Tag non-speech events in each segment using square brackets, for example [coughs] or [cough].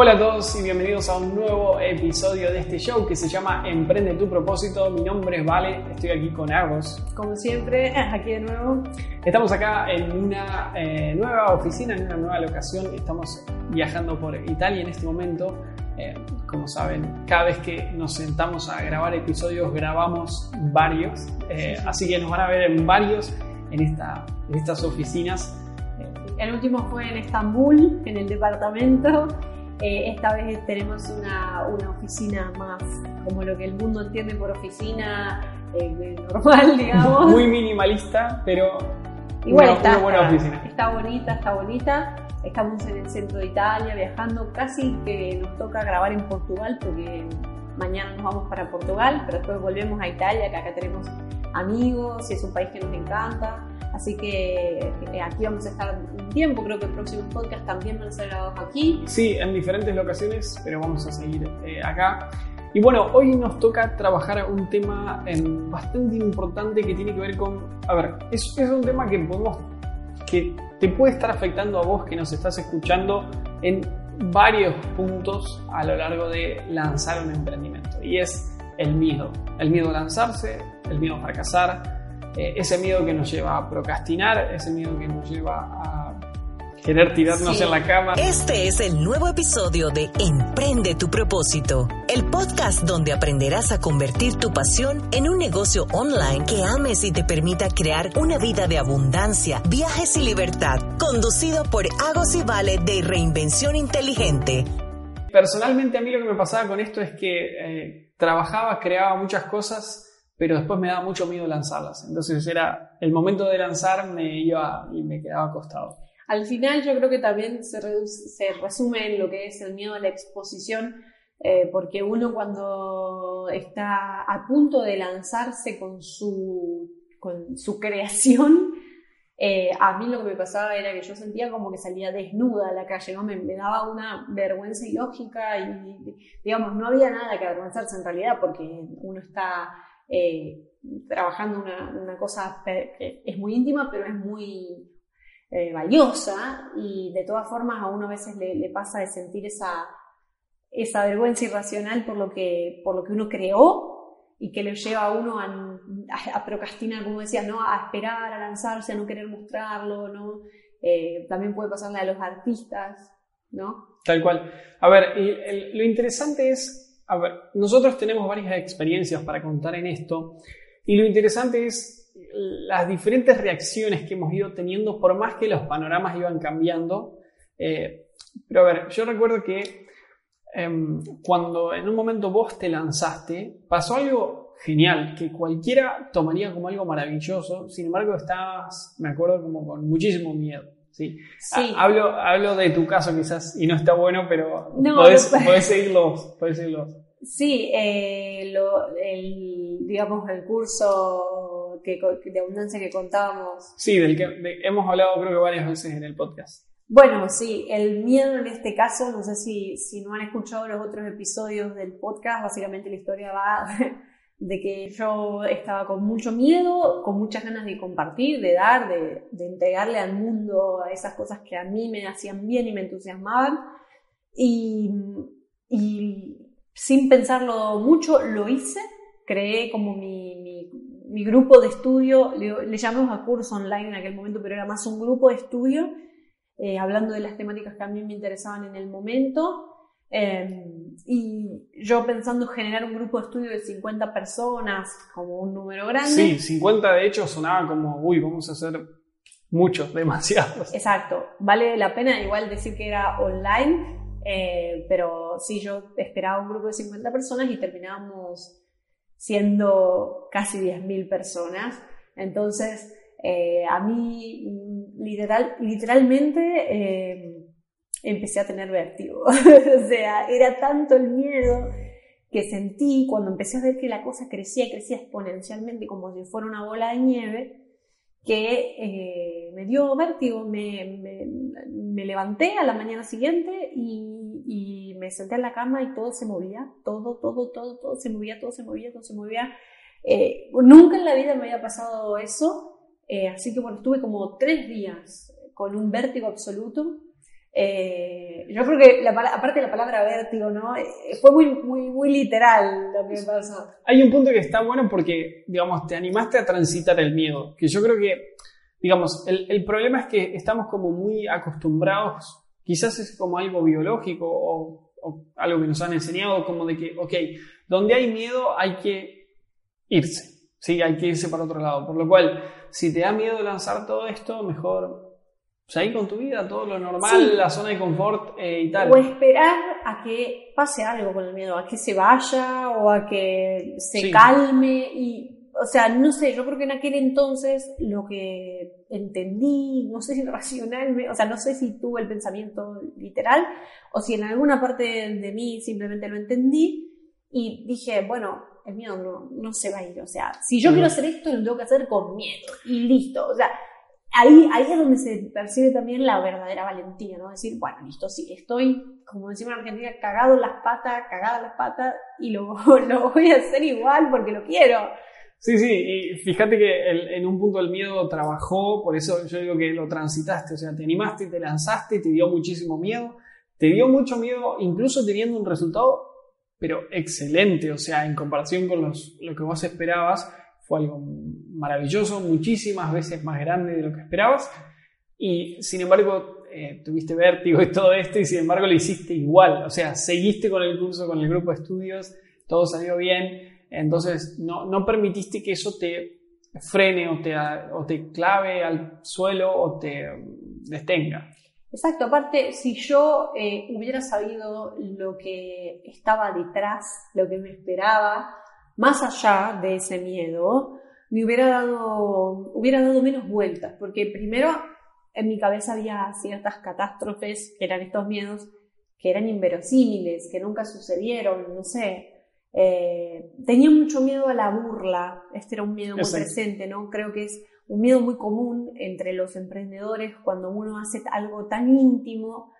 Hola a todos y bienvenidos a un nuevo episodio de este show que se llama Emprende tu propósito. Mi nombre es Vale, estoy aquí con Agos. Como siempre, [laughs] aquí de nuevo. Estamos acá en una eh, nueva oficina, en una nueva locación. Estamos viajando por Italia en este momento. Eh, como saben, cada vez que nos sentamos a grabar episodios, grabamos varios. Eh, así que nos van a ver en varios en, esta, en estas oficinas. El último fue en Estambul, en el departamento. Eh, esta vez tenemos una, una, oficina más como lo que el mundo entiende por oficina eh, normal, [laughs] digamos. Muy minimalista, pero igual está, buena oficina. Está bonita, está bonita. Estamos en el centro de Italia viajando, casi que nos toca grabar en Portugal porque mañana nos vamos para Portugal, pero después volvemos a Italia, que acá tenemos amigos y es un país que nos encanta. Así que eh, aquí vamos a estar un tiempo, creo que el próximo podcast también van a ser grabados aquí. Sí, en diferentes locaciones, pero vamos a seguir eh, acá. Y bueno, hoy nos toca trabajar un tema em, bastante importante que tiene que ver con, a ver, es, es un tema que podemos, que te puede estar afectando a vos que nos estás escuchando en varios puntos a lo largo de lanzar un emprendimiento. Y es el miedo. El miedo a lanzarse, el miedo a fracasar, eh, ese miedo que nos lleva a procrastinar, ese miedo que nos lleva a querer tirarnos en la cama. Este es el nuevo episodio de Emprende tu propósito, el podcast donde aprenderás a convertir tu pasión en un negocio online que ames y te permita crear una vida de abundancia, viajes y libertad, conducido por Agos y Vale de Reinvención Inteligente. Personalmente a mí lo que me pasaba con esto es que eh, trabajaba, creaba muchas cosas pero después me daba mucho miedo lanzarlas. Entonces era el momento de lanzar me iba y me quedaba acostado. Al final yo creo que también se, se resume en lo que es el miedo a la exposición, eh, porque uno cuando está a punto de lanzarse con su, con su creación, eh, a mí lo que me pasaba era que yo sentía como que salía desnuda a la calle, ¿no? me, me daba una vergüenza ilógica y, digamos, no había nada que avergonzarse en realidad porque uno está eh, trabajando una, una, cosa que es muy íntima, pero es muy eh, valiosa y de todas formas a uno a veces le, pasa de sentir esa, esa vergüenza irracional por lo, que, por lo que uno creó y que le lleva a uno a, a, procrastinar, como decías, ¿no? a esperar, a lanzarse, a no querer mostrarlo, ¿no? Eh, también puede pasarle a los artistas, ¿no? Tal cual. A ver, lo interesante es a ver, nosotros tenemos varias experiencias para contar en esto y lo interesante es las diferentes reacciones que hemos ido teniendo por más que los panoramas iban cambiando. Eh, pero a ver, yo recuerdo que em, cuando en un momento vos te lanzaste, pasó algo genial que cualquiera tomaría como algo maravilloso, sin embargo estabas, me acuerdo, como con muchísimo miedo. Sí. Hablo, hablo de tu caso quizás y no está bueno, pero no, podés, seguirlo Sí, eh, el, digamos, el curso que, de abundancia que contábamos. Sí, del que hemos hablado creo que varias veces en el podcast. Bueno, sí, el miedo en este caso, no sé si, si no han escuchado los otros episodios del podcast, básicamente la historia va [laughs] de que yo estaba con mucho miedo, con muchas ganas de compartir, de dar, de, entregarle al mundo esas cosas que a mí me hacían bien y me entusiasmaban. Y, sin pensarlo mucho, lo hice, creé como mi, mi, grupo de estudio, le, llamamos a curso online en aquel momento, pero era más un grupo de estudio, eh, hablando de las temáticas que a mí me interesaban en el momento. Em, y yo pensando generar un grupo de estudio de 50 personas, como un número grande. Sí, 50 de hecho sonaba como, uy, vamos a hacer muchos, [laughs] demasiados. Exacto, vale la pena igual decir que era online, eh, pero sí, yo esperaba un grupo de 50 personas y terminábamos siendo casi 10.000 personas. Entonces, eh, a mí literal, literalmente... Empecé a tener vértigo. [laughs] o sea, era tanto el miedo que sentí cuando empecé a ver que la cosa crecía y crecía exponencialmente como si fuera una bola de nieve, que eh, me dio vértigo, me, me, levanté a la mañana siguiente y, me senté en la cama y todo se movía, todo, todo, todo, todo se movía, todo se movía, todo se movía. Eh, nunca en la vida me había pasado eso, eh, así que bueno, estuve como tres días con un vértigo absoluto. Eh, yo creo que, la, aparte de la palabra vértigo, ¿no? fue muy, muy, literal lo que pasó. Hay un punto que está bueno porque, digamos, te animaste a transitar el miedo, que yo creo que digamos, el, problema es que estamos como muy acostumbrados, quizás es como algo biológico o, algo que nos han enseñado, como de que, ok, donde hay miedo hay que irse, ¿sí? Hay que irse para otro lado. Por lo cual, si te da miedo lanzar todo esto, mejor seguir con tu vida, todo lo normal, la zona de confort eh, y tal. O esperar a que pase algo con el miedo, a que se vaya o a que se calme y o sea, no sé, yo creo que en aquel entonces lo que entendí, no sé si racionalmente, o sea, no sé si tuve el pensamiento literal o si en alguna parte de mí simplemente lo entendí y dije, bueno, el miedo no, no se va a ir, o sea, si yo quiero hacer esto, lo tengo que hacer con miedo y listo, o sea, ahí, ahí es donde se percibe también la verdadera valentía, ¿no? Decir, bueno, listo, sí, estoy, como decimos en Argentina, cagado en las patas, cagada en las patas y lo, [laughs] lo voy a hacer igual porque lo quiero. Sí, sí, y fíjate que en un punto el miedo trabajó, por eso yo digo que lo transitaste, o sea, te animaste, te lanzaste, te dio muchísimo miedo, te dio mucho miedo, incluso teniendo un resultado, pero excelente, o sea, en comparación con los, lo que vos esperabas, fue algo maravilloso, muchísimas veces más grande de lo que esperabas, y sin embargo eh, tuviste vértigo y todo esto, y sin embargo lo hiciste igual, o sea, seguiste con el curso, con el grupo de estudios, todo salió bien, entonces, no, no permitiste que eso te frene o te, o te clave al suelo o te detenga. Exacto, aparte, si yo eh, hubiera sabido lo que estaba detrás, lo que me esperaba, más allá de ese miedo, me hubiera dado, hubiera dado menos vueltas, porque primero en mi cabeza había ciertas catástrofes, que eran estos miedos, que eran inverosímiles, que nunca sucedieron, no sé, eh, tenía mucho miedo a la burla, este era un miedo muy presente, ¿no? Creo que es un miedo muy común entre los emprendedores cuando uno hace algo tan íntimo,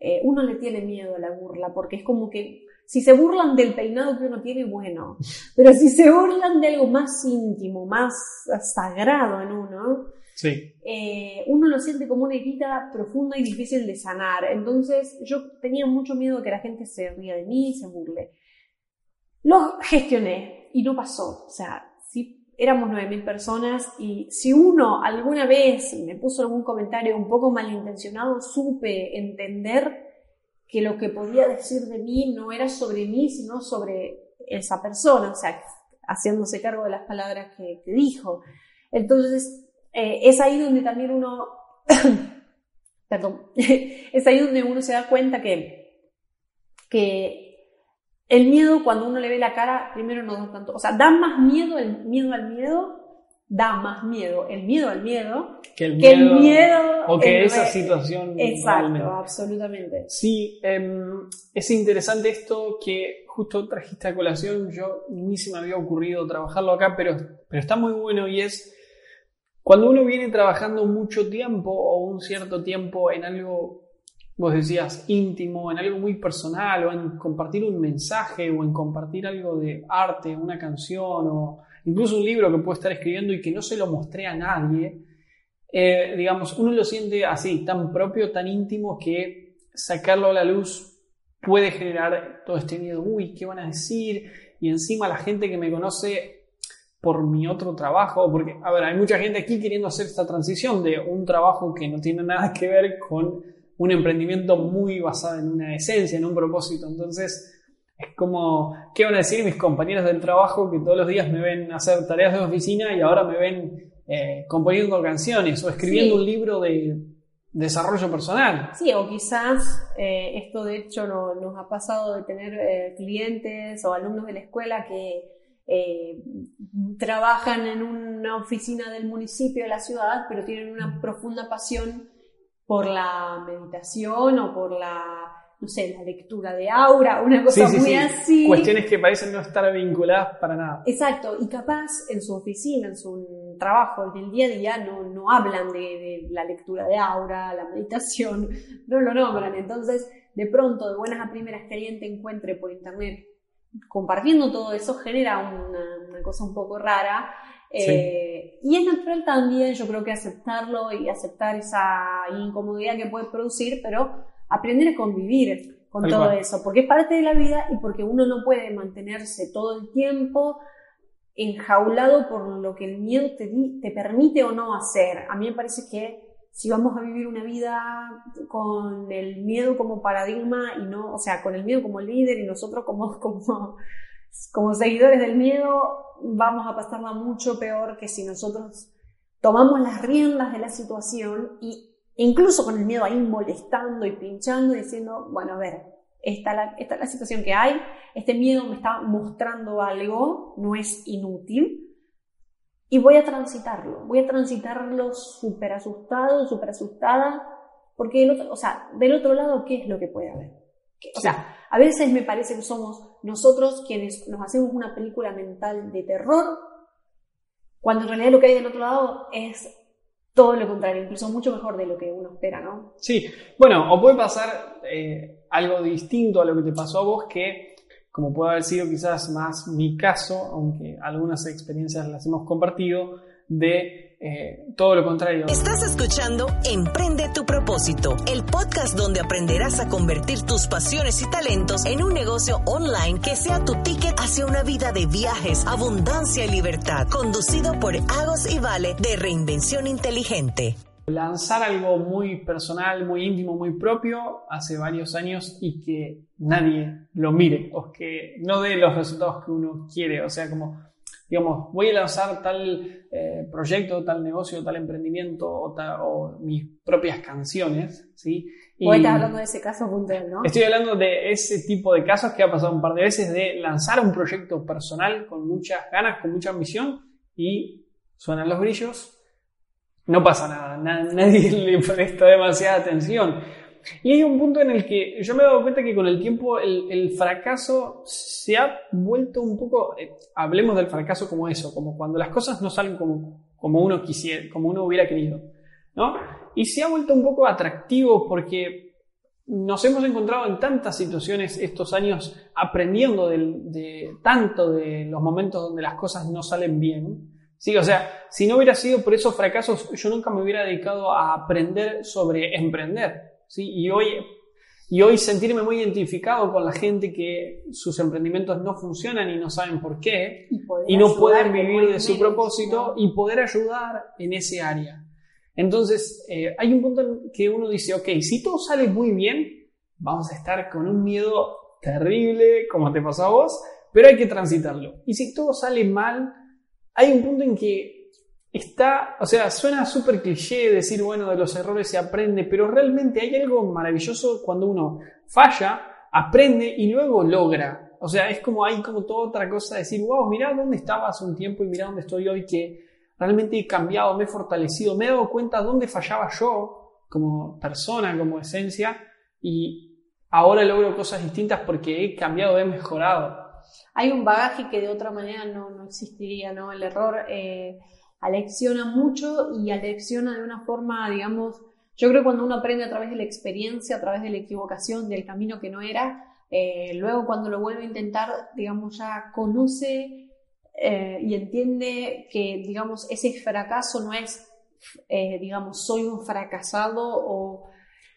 eh, uno le tiene miedo a la burla, porque es como que si se burlan del peinado que uno tiene, bueno, [laughs] pero si se burlan de algo más íntimo, más sagrado en uno, sí. Eh, uno lo siente como una herida profunda y difícil de sanar. Entonces yo tenía mucho miedo de que la gente se ría de mí y se burle. Lo gestioné y no pasó. O sea, éramos 9.000 personas y si uno alguna vez me puso algún comentario un poco malintencionado, supe entender que lo que podía decir de mí no era sobre mí, sino sobre esa persona, o sea, haciéndose cargo de las palabras que, dijo. Entonces, eh, es ahí donde también uno, [coughs] perdón, [laughs] es ahí donde uno se da cuenta que, que el miedo, cuando uno le ve la cara, primero no da tanto. O sea, da más miedo el miedo al miedo, da más miedo el miedo al miedo que el miedo. o que esa situación. Exacto, absolutamente. Sí, em, es interesante esto que justo trajiste a colación. Yo ni se me había ocurrido trabajarlo acá, pero, pero está muy bueno y es. Cuando uno viene trabajando mucho tiempo o un cierto tiempo en algo vos decías, íntimo, en algo muy personal, o en compartir un mensaje, o en compartir algo de arte, una canción, o incluso un libro que puedo estar escribiendo y que no se lo mostré a nadie, eh, digamos, uno lo siente así, tan propio, tan íntimo, que sacarlo a la luz puede generar todo este miedo, uy, ¿qué van a decir? Y encima la gente que me conoce por mi otro trabajo, porque, a ver, hay mucha gente aquí queriendo hacer esta transición de un trabajo que no tiene nada que ver con un emprendimiento muy basado en una esencia, en un propósito. Entonces, es como, ¿qué van a decir mis compañeros del trabajo que todos los días me ven hacer tareas de oficina y ahora me ven eh, componiendo canciones o escribiendo un libro de desarrollo personal? Sí, o quizás eh, esto de hecho nos ha pasado de tener eh, clientes o alumnos de la escuela que trabajan en una oficina del municipio de la ciudad, pero tienen una profunda pasión por la meditación o por la, no sé, la lectura de aura, una cosa muy así. Cuestiones que parecen no estar vinculadas para nada. Exacto, y capaz en su oficina, en su trabajo, en el día a día, no, no hablan de, la lectura de aura, la meditación, [laughs] no lo nombran. Entonces, de pronto, de buenas a primeras, que alguien te encuentre por internet compartiendo todo eso genera una, cosa un poco rara. Eh, y es natural también, yo creo que aceptarlo y aceptar esa incomodidad que puede producir, pero aprender a convivir con todo eso, porque es parte de la vida y porque uno no puede mantenerse todo el tiempo enjaulado por lo que el miedo te, te permite o no hacer. A mí me parece que si vamos a vivir una vida con el miedo como paradigma y no, o sea, con el miedo como líder y nosotros como, [laughs] como, como seguidores del miedo, vamos a pasarla mucho peor que si nosotros tomamos las riendas de la situación y incluso con el miedo ahí molestando y pinchando, diciendo, bueno, a ver, esta, esta es la situación que hay, este miedo me está mostrando algo, no es inútil, y voy a transitarlo, voy a transitarlo súper asustado, súper asustada, porque del otro, o sea, del otro lado, ¿qué es lo que puede haber? O sea, a veces me parece que somos nosotros quienes nos hacemos una película mental de terror, cuando en realidad lo que hay del otro lado es todo lo contrario, incluso mucho mejor de lo que uno espera, ¿no? Sí, bueno, o puede pasar eh, algo distinto a lo que te pasó a vos, que como puede haber sido quizás más mi caso, aunque algunas experiencias las hemos compartido, de eh, todo lo contrario. Estás escuchando Emprende tu propósito, el podcast donde aprenderás a convertir tus pasiones y talentos en un negocio online que sea tu ticket hacia una vida de viajes, abundancia y libertad, conducido por Agos y Vale de Reinvención Inteligente lanzar algo muy personal, muy íntimo, muy propio hace varios años y que nadie lo mire o que no dé los resultados que uno quiere. O sea, como, digamos, voy a lanzar tal eh, proyecto, tal negocio, tal emprendimiento o, mis propias canciones, ¿sí? Y estás hablando de ese caso puntual, ¿no? Estoy hablando de ese tipo de casos que ha pasado un par de veces de lanzar un proyecto personal con muchas ganas, con mucha ambición y suenan los brillos no pasa nada, nadie [laughs] le presta demasiada atención. Y hay un punto en el que yo me he dado cuenta que con el tiempo el, fracaso se ha vuelto un poco, eh, hablemos del fracaso como eso, como cuando las cosas no salen como, como uno quisiera, como uno hubiera querido, ¿no? Y se ha vuelto un poco atractivo porque nos hemos encontrado en tantas situaciones estos años aprendiendo de tanto de los momentos donde las cosas no salen bien, Sí, o sea, si no hubiera sido por esos fracasos, yo nunca me hubiera dedicado a aprender sobre emprender. ¿Sí? Y, hoy, y hoy sentirme muy identificado con la gente que sus emprendimientos no funcionan y no saben por qué, y, no pueden vivir de su propósito y poder ayudar en ese área. Entonces, eh, hay un punto en que uno dice, ok, si todo sale muy bien, vamos a estar con un miedo terrible, como te pasó a vos, pero hay que transitarlo. Y si todo sale mal, hay un punto en que está, o sea, suena súper cliché decir, bueno, de los errores se aprende, pero realmente hay algo maravilloso cuando uno falla, aprende y luego logra. O sea, es como hay como toda otra cosa de decir, wow, mira dónde estaba hace un tiempo y mira dónde estoy hoy, que realmente he cambiado, me he fortalecido, me he dado cuenta dónde fallaba yo como persona, como esencia, y ahora logro cosas distintas porque he cambiado, he mejorado hay un bagaje que de otra manera no, no existiría, ¿no? El error eh, alecciona mucho y alecciona de una forma, digamos, yo creo que cuando uno aprende a través de la experiencia, a través de la equivocación, del camino que no era, eh, luego cuando lo vuelve a intentar, digamos, ya conoce eh, y entiende que, digamos, ese fracaso no es, digamos, soy un fracasado o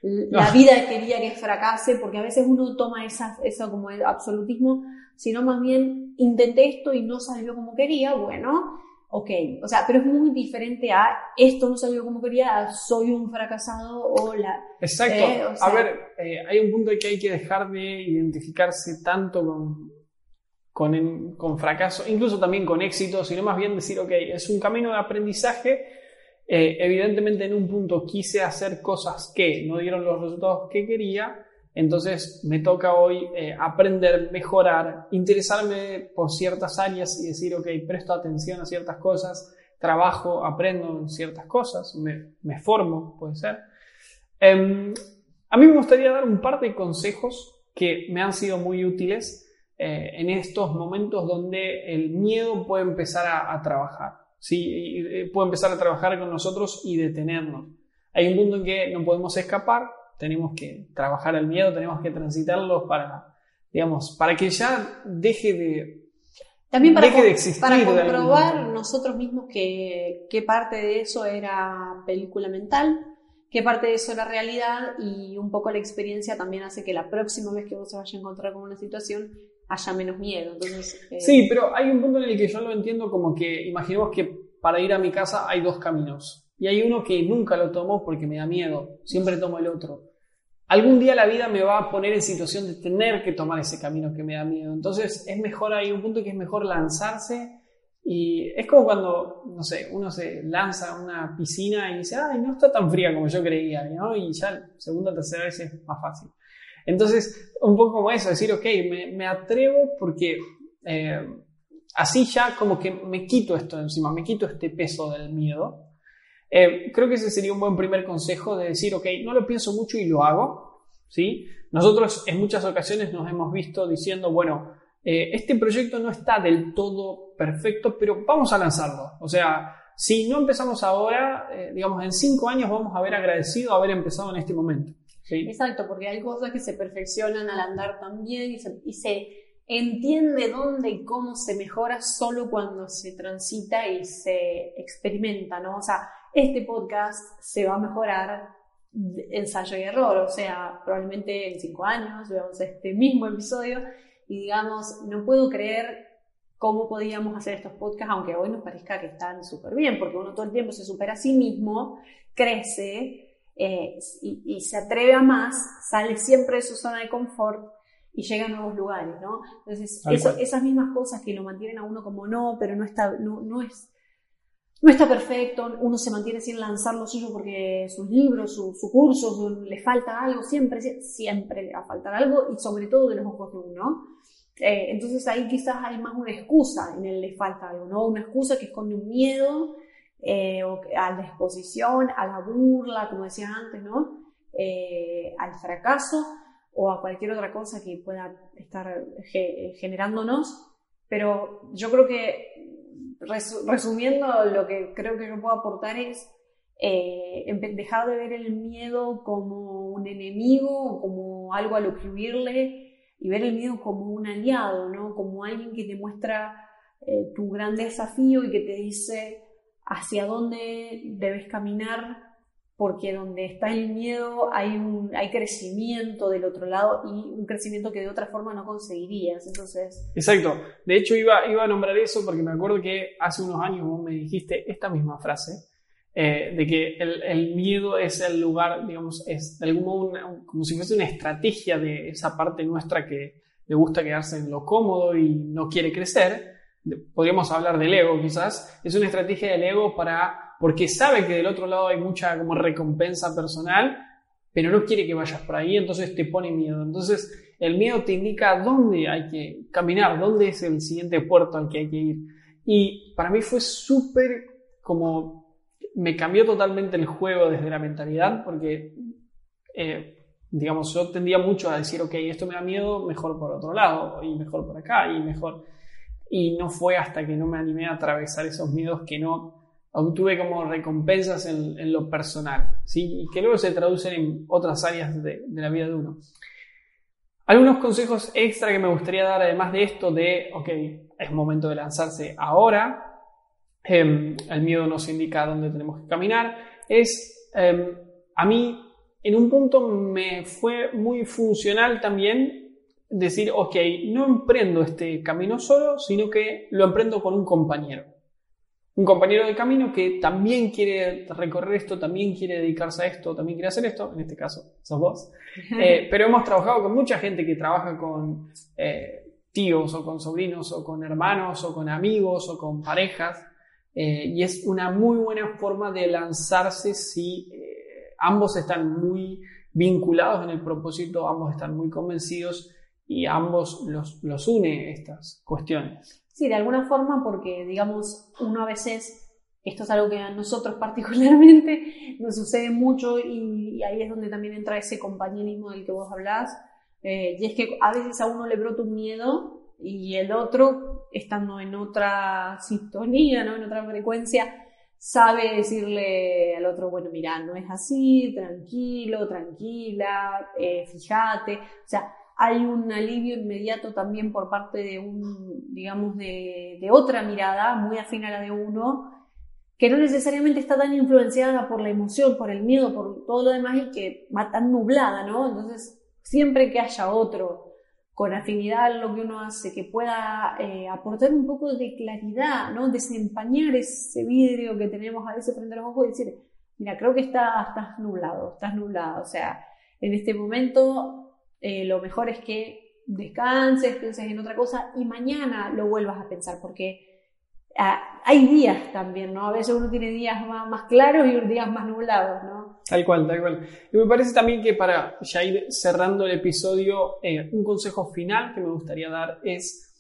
la vida quería que fracase, porque a veces uno toma esa, eso como el absolutismo, sino más bien intenté esto y no salió como quería, bueno, ok, o sea, pero es muy diferente a esto no salió como quería, soy un fracasado o la... Exacto, eh, a ver, eh, hay un punto que hay que dejar de identificarse tanto con, con, con fracaso, incluso también con éxito, sino más bien decir, ok, es un camino de aprendizaje. Eh, evidentemente en un punto quise hacer cosas que no dieron los resultados que quería, entonces me toca hoy eh, aprender, mejorar, interesarme por ciertas áreas y decir, ok, presto atención a ciertas cosas, trabajo, aprendo en ciertas cosas, me, formo, puede ser. Em, a mí me gustaría dar un par de consejos que me han sido muy útiles eh, en estos momentos donde el miedo puede empezar a trabajar. ¿sí? puede empezar a trabajar con nosotros y detenernos. Hay un punto en que no podemos escapar, tenemos que trabajar el miedo, tenemos que transitarlo para, digamos, para que ya deje de, también para, deje de existir. para comprobar nosotros mismos que, qué parte de eso era película mental, qué parte de eso era realidad y un poco la experiencia también hace que la próxima vez que vos se vaya a encontrar con una situación haya menos miedo. Entonces, eh, Sí, pero hay un punto en el que yo lo entiendo como que imaginemos que para ir a mi casa hay dos caminos. Y hay uno que nunca lo tomo porque me da miedo. Siempre tomo el otro. Algún día la vida me va a poner en situación de tener que tomar ese camino que me da miedo. Entonces es mejor, hay un punto que es mejor lanzarse. Y es como cuando, no sé, uno se lanza a una piscina y dice, ay, no está tan fría como yo creía, ¿no? Y ya segunda tercera vez es más fácil. Entonces, un poco como eso, decir, ok, me, atrevo porque eh, así ya como que me quito esto encima, me quito este peso del miedo. Eh, creo que ese sería un buen primer consejo de decir, ok, no lo pienso mucho y lo hago, ¿sí? Nosotros en muchas ocasiones nos hemos visto diciendo, bueno, eh, este proyecto no está del todo perfecto, pero vamos a lanzarlo. O sea, si no empezamos ahora, eh, digamos, en cinco años vamos a haber agradecido haber empezado en este momento. ¿sí? Exacto, porque hay cosas que se perfeccionan al andar también y se, y se entiende dónde y cómo se mejora solo cuando se transita y se experimenta, ¿no? O sea, este podcast se va a mejorar ensayo y error, o sea, probablemente en cinco años veamos este mismo episodio y digamos, no puedo creer cómo podíamos hacer estos podcasts, aunque hoy nos parezca que están súper bien, porque uno todo el tiempo se supera a sí mismo, crece eh, y, y se atreve a más, sale siempre de su zona de confort y llega a nuevos lugares, ¿no? Entonces, eso- esas mismas cosas que lo mantienen a uno como no, pero no está, no, no es, no está perfecto, uno se mantiene sin lanzar lo suyo porque sus libros, su, su curso, le falta algo, siempre, sie- siempre le va a faltar algo y sobre todo de los ojos de uno. Eh, entonces ahí quizás hay más una excusa en el le falta algo, ¿no? Una excusa que esconde un miedo eh, a la exposición, a la burla, como decía antes, ¿no? Eh, al fracaso o a cualquier otra cosa que pueda estar ge- generándonos. Pero yo creo que, resu- resumiendo, lo que creo que yo puedo aportar es eh, dejar de ver el miedo como un enemigo como algo a lo que huirle y ver el miedo como un aliado, ¿no? Como alguien que te muestra eh, tu gran desafío y que te dice hacia dónde debes caminar, porque donde está el miedo hay, un, hay crecimiento del otro lado y un crecimiento que de otra forma no conseguirías. Entonces, Exacto. De hecho, iba, iba a nombrar eso porque me acuerdo que hace unos años vos me dijiste esta misma frase, eh, de que el, el miedo es el lugar, digamos, es de algún modo una- como si fuese una estrategia de esa parte nuestra que le gusta quedarse en lo cómodo y no quiere crecer. Podríamos hablar del ego quizás. Es una estrategia del ego para, porque sabe que del otro lado hay mucha como recompensa personal, pero no quiere que vayas por ahí, entonces te pone miedo. Entonces, el miedo te indica dónde hay que caminar, dónde es el siguiente puerto al que hay que ir. Y para mí fue súper como me cambió totalmente el juego desde la mentalidad porque, eh, digamos, yo tendía mucho a decir, ok, esto me da miedo, mejor por otro lado, y mejor por acá, y mejor. Y no fue hasta que no me animé a atravesar esos miedos que no obtuve como recompensas en, lo personal, ¿sí? Y que luego se traducen en otras áreas de, de la vida de uno. Algunos consejos extra que me gustaría dar, además de esto, de, ok, es momento de lanzarse ahora, Em, el miedo nos indica dónde tenemos que caminar, es, em, a mí, en un punto me fue muy funcional también decir, ok, no emprendo este camino solo, sino que lo emprendo con un compañero. Un compañero de camino que también quiere recorrer esto, también quiere dedicarse a esto, también quiere hacer esto, en este caso sos vos. [laughs] Eh, pero hemos trabajado con mucha gente que trabaja con eh, tíos o con sobrinos o con hermanos o con amigos o con parejas. eh, y es una muy buena forma de lanzarse si ambos están muy vinculados en el propósito, ambos están muy convencidos y ambos los, los une estas cuestiones. Sí, de alguna forma, porque digamos, uno a veces, esto es algo que a nosotros [laughs] particularmente nos sucede mucho y, ahí es donde también entra ese compañerismo del que vos hablás, eh, y es que a veces a uno le brota un miedo y el otro, estando en otra sintonía, ¿no? en otra frecuencia, sabe decirle al otro, bueno, mira, no es así, tranquilo, tranquila, eh, fíjate. O sea, hay un alivio inmediato también por parte de un, digamos, de, otra mirada muy afín a la de uno, que no necesariamente está tan influenciada por la emoción, por el miedo, por todo lo demás y que va tan nublada, ¿no? Entonces, siempre que haya otro con afinidad a lo que uno hace, que pueda eh, aportar un poco de claridad, ¿no? Desempañar ese vidrio que tenemos a veces frente a los ojos y decir, mira, creo que está, estás nublado, estás nublado. O sea, en este momento eh, lo mejor es que descanses, pienses en otra cosa y mañana lo vuelvas a pensar, porque Ah, hay días también, ¿no? A veces uno tiene días más, claros y días más nublados, ¿no? Tal cual, tal cual. Y me parece también que para ya ir cerrando el episodio, eh, un consejo final que me gustaría dar es,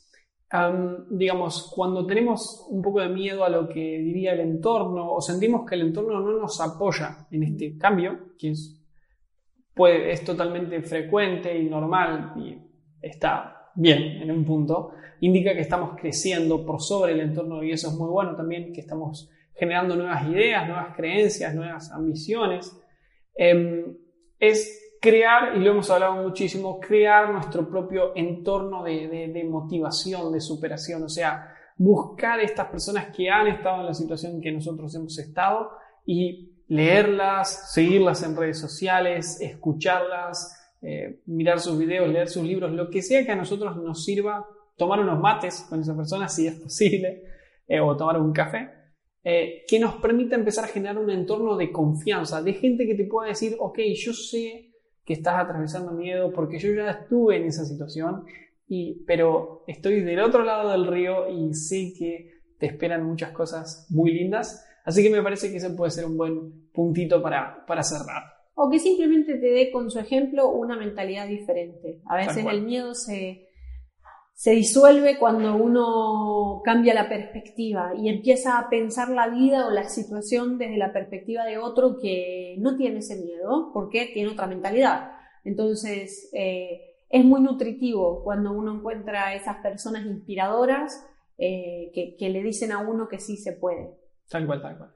digamos, cuando tenemos un poco de miedo a lo que diría el entorno o sentimos que el entorno no nos apoya en este cambio, que es, puede, es totalmente frecuente y normal y está bien en un punto, indica que estamos creciendo por sobre el entorno y eso es muy bueno también, que estamos generando nuevas ideas, nuevas creencias, nuevas ambiciones. Em, es crear, y lo hemos hablado muchísimo, crear nuestro propio entorno de, motivación, de superación, o sea, buscar estas personas que han estado en la situación que nosotros hemos estado y leerlas, seguirlas en redes sociales, escucharlas, eh, mirar sus videos, leer sus libros, lo que sea que a nosotros nos sirva tomar unos mates con esa persona, si es posible, eh, o tomar un café, eh, que nos permita empezar a generar un entorno de confianza, de gente que te pueda decir, ok, yo sé que estás atravesando miedo porque yo ya estuve en esa situación, y, pero estoy del otro lado del río y sé que te esperan muchas cosas muy lindas, así que me parece que ese puede ser un buen puntito para, para cerrar. O que simplemente te dé con su ejemplo una mentalidad diferente. A veces el miedo se, se disuelve cuando uno cambia la perspectiva y empieza a pensar la vida o la situación desde la perspectiva de otro que no tiene ese miedo porque tiene otra mentalidad. Entonces, eh, es muy nutritivo cuando uno encuentra a esas personas inspiradoras eh, que, le dicen a uno que sí se puede. Tal cual, tal cual.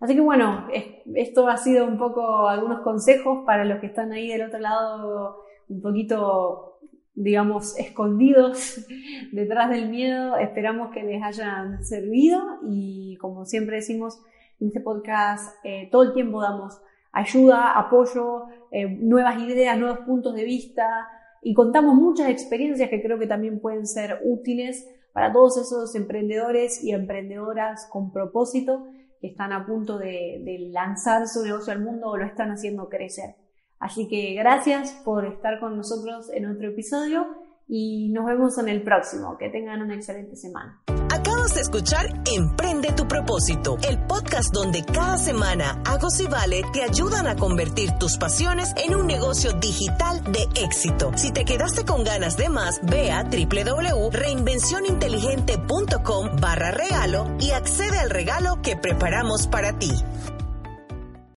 Así que bueno, esto ha sido un poco algunos consejos para los que están ahí del otro lado un poquito digamos, escondidos [laughs] detrás del miedo. Esperamos que les hayan servido y como siempre decimos en este podcast, eh, todo el tiempo damos ayuda, apoyo, eh, nuevas ideas, nuevos puntos de vista y contamos muchas experiencias que creo que también pueden ser útiles para todos esos emprendedores y emprendedoras con propósito que están a punto de, lanzar su negocio al mundo o lo están haciendo crecer. Así que gracias por estar con nosotros en otro episodio y nos vemos en el próximo. Que tengan una excelente semana. Acabas de escuchar Emprende tu propósito, el podcast donde cada semana Agos y Vale te ayudan a convertir tus pasiones en un negocio digital de éxito. Si te quedaste con ganas de más, ve a www.reinvencioninteligente.com barra regalo y accede al regalo que preparamos para ti.